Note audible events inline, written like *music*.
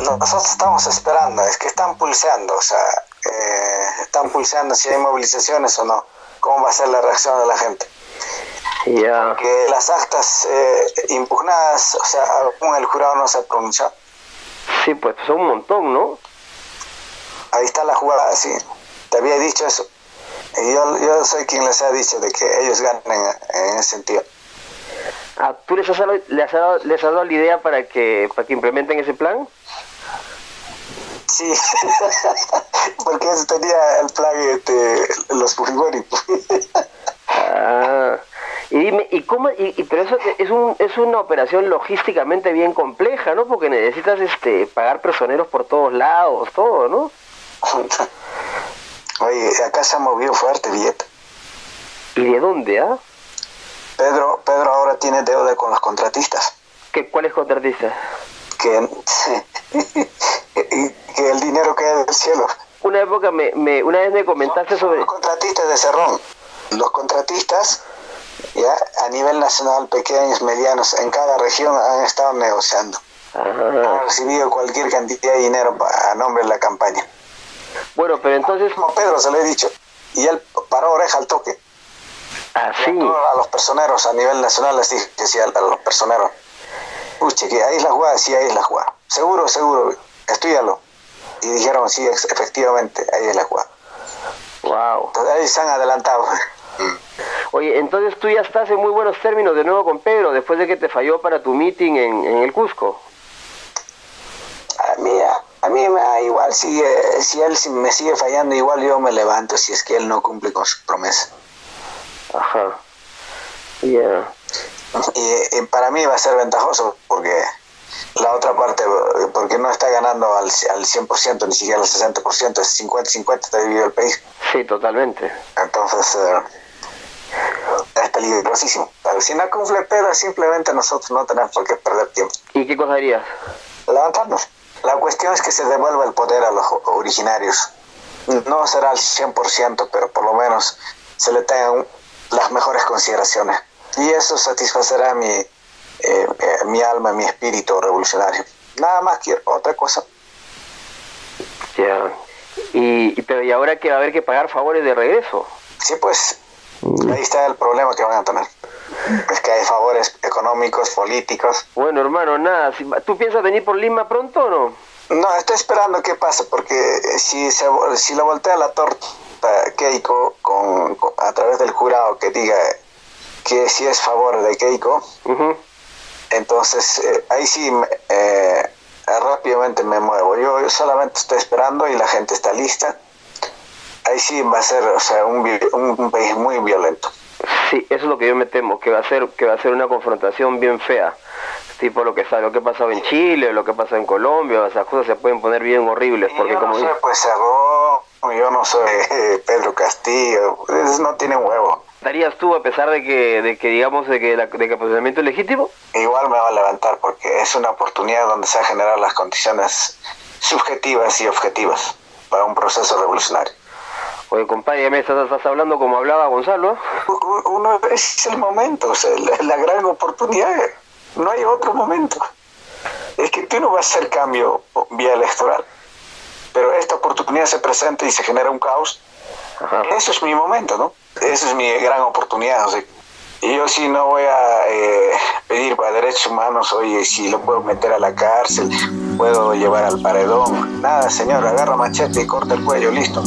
Nosotros estamos esperando, es que están pulseando, o sea, eh, están pulseando si hay movilizaciones o no, cómo va a ser la reacción de la gente. Ya. Que las actas eh, impugnadas, o sea, aún el jurado no se ha pronunciado. Sí, pues son un montón, ¿no? Ahí está la jugada, sí. Te había dicho eso. Y yo, yo soy quien les ha dicho de que ellos ganen en, en ese sentido. Ah, ¿Tú les has, dado, les, has dado, les has dado la idea para que, para que implementen ese plan? Sí, *laughs* porque eso tenía el plan de los Fujimori. ah, y dime, ¿y cómo? Y, y, pero eso es, un, es una operación logísticamente bien compleja, ¿no? Porque necesitas este pagar personeros por todos lados, todo, ¿no? *laughs* Oye, acá se ha movido fuerte billete. ¿Y de dónde, ah? Pedro, Pedro tiene deuda con los contratistas. ¿Qué, ¿Cuáles contratistas? Que, *laughs* que el dinero cae del cielo. Una época me, me una vez me comentaste sobre los contratistas de Cerrón. Los contratistas ya a nivel nacional, pequeños, medianos, en cada región han estado negociando. Ajá. Han recibido cualquier cantidad de dinero a nombre de la campaña. Bueno, pero entonces Como Pedro se lo he dicho. Y él paró oreja al toque. Así. A los personeros a nivel nacional les dije que sí a, los personeros. Puche, que ahí es la jugada, sí, ahí es la jugada. Seguro, seguro, estudialo. Y dijeron, sí, efectivamente, ahí es la jugada. Wow. Entonces ahí se han adelantado. Oye, entonces tú ya estás en muy buenos términos de nuevo con Pedro después de que te falló para tu meeting en, en el Cusco. A mí, a, mí me da igual, si, eh, si él si me sigue fallando, igual yo me levanto si es que él no cumple con su promesa. Ajá. Y, y para mí va a ser ventajoso porque la otra parte, porque no está ganando al, al 100%, ni siquiera al 60%, es 50-50 está dividido el país. Sí, totalmente. Entonces eh, es peligrosísimo. Pero si no cumple Pedro, simplemente nosotros no tenemos por qué perder tiempo. ¿Y qué cosa harías? Levantarnos. La cuestión es que se devuelva el poder a los originarios. No será al 100%, pero por lo menos se le tengan las mejores consideraciones. Y eso satisfacerá mi, eh, eh, mi alma, mi espíritu revolucionario. Nada más quiero, otra cosa. Ya. Y, y- pero y ahora que va a haber que pagar favores de regreso. Sí, pues ahí está el problema que van a tener. Es que hay favores económicos, políticos. Bueno, hermano, nada. si- ¿Tú piensas venir por Lima pronto o no? No, estoy esperando qué pasa, porque eh, si, se, si lo voltea la torta Keiko con, con- a través del jurado que diga que si es favor de Keiko, Ujú. entonces eh, ahí sí eh, rápidamente me muevo. Yo, yo solamente estoy esperando y la gente está lista. Ahí sí va a ser o sea, un, un, un país muy violento. Sí, eso es lo que yo me temo, que va a ser que va a ser una confrontación bien fea. Tipo lo que sabe, lo que ha pasado en Chile, lo que ha pasado en Colombia, esas cosas se pueden poner bien horribles Y porque yo como no soy pues Cerrón, yo no soy *laughs* Pedro Castillo, esos no tienen huevo. ¿Estarías tú a pesar de que, de que digamos, de que, la, de que el posicionamiento es legítimo? igual me va a levantar porque es una oportunidad donde se van a generar las condiciones subjetivas y objetivas para un proceso revolucionario. Oye, compadre, me estás, estás hablando como hablaba Gonzalo. Uno es el momento, o sea, la, la gran oportunidad, no hay otro momento. Es que tú no vas a hacer cambio vía electoral, esta oportunidad se presenta y se genera un caos. Ajá. Eso es mi momento, ¿no? Esa es mi gran oportunidad. O sea, y yo sí no voy a eh, pedir para derechos humanos, oye, si lo puedo meter a la cárcel, puedo llevar al paredón. Nada, señor, agarra machete y corta el cuello, listo.